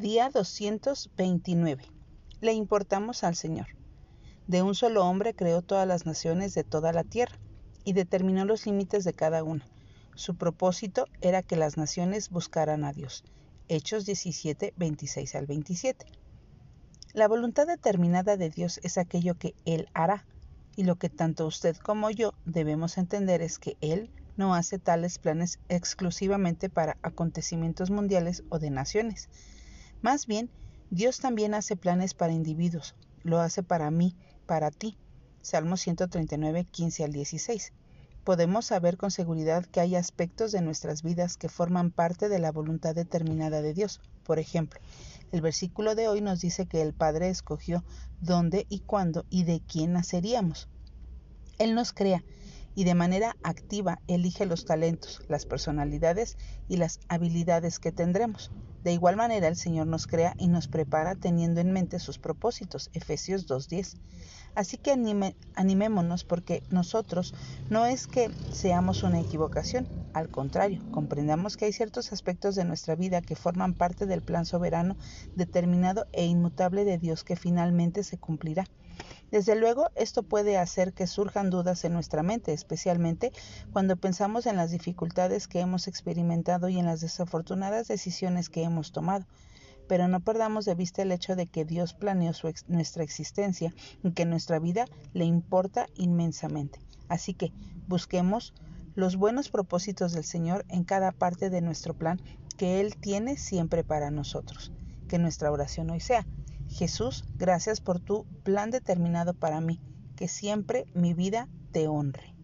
Día 229. Le importamos al Señor. De un solo hombre creó todas las naciones de toda la tierra y determinó los límites de cada una. Su propósito era que las naciones buscaran a Dios. Hechos 17, 26 al 27. La voluntad determinada de Dios es aquello que Él hará, y lo que tanto usted como yo debemos entender es que Él no hace tales planes exclusivamente para acontecimientos mundiales o de naciones. Más bien, Dios también hace planes para individuos, lo hace para mí, para ti. Salmo 139, 15 al 16. Podemos saber con seguridad que hay aspectos de nuestras vidas que forman parte de la voluntad determinada de Dios. Por ejemplo, el versículo de hoy nos dice que el Padre escogió dónde y cuándo y de quién naceríamos. Él nos crea y de manera activa elige los talentos, las personalidades y las habilidades que tendremos. De igual manera el Señor nos crea y nos prepara teniendo en mente sus propósitos. Efesios 2.10. Así que animémonos porque nosotros no es que seamos una equivocación, al contrario, comprendamos que hay ciertos aspectos de nuestra vida que forman parte del plan soberano determinado e inmutable de Dios que finalmente se cumplirá. Desde luego, esto puede hacer que surjan dudas en nuestra mente, especialmente cuando pensamos en las dificultades que hemos experimentado y en las desafortunadas decisiones que hemos tomado. Pero no perdamos de vista el hecho de que Dios planeó nuestra existencia y que nuestra vida le importa inmensamente. Así que busquemos los buenos propósitos del Señor en cada parte de nuestro plan que Él tiene siempre para nosotros. Que nuestra oración hoy sea, Jesús, gracias por tu plan determinado para mí, que siempre mi vida te honre.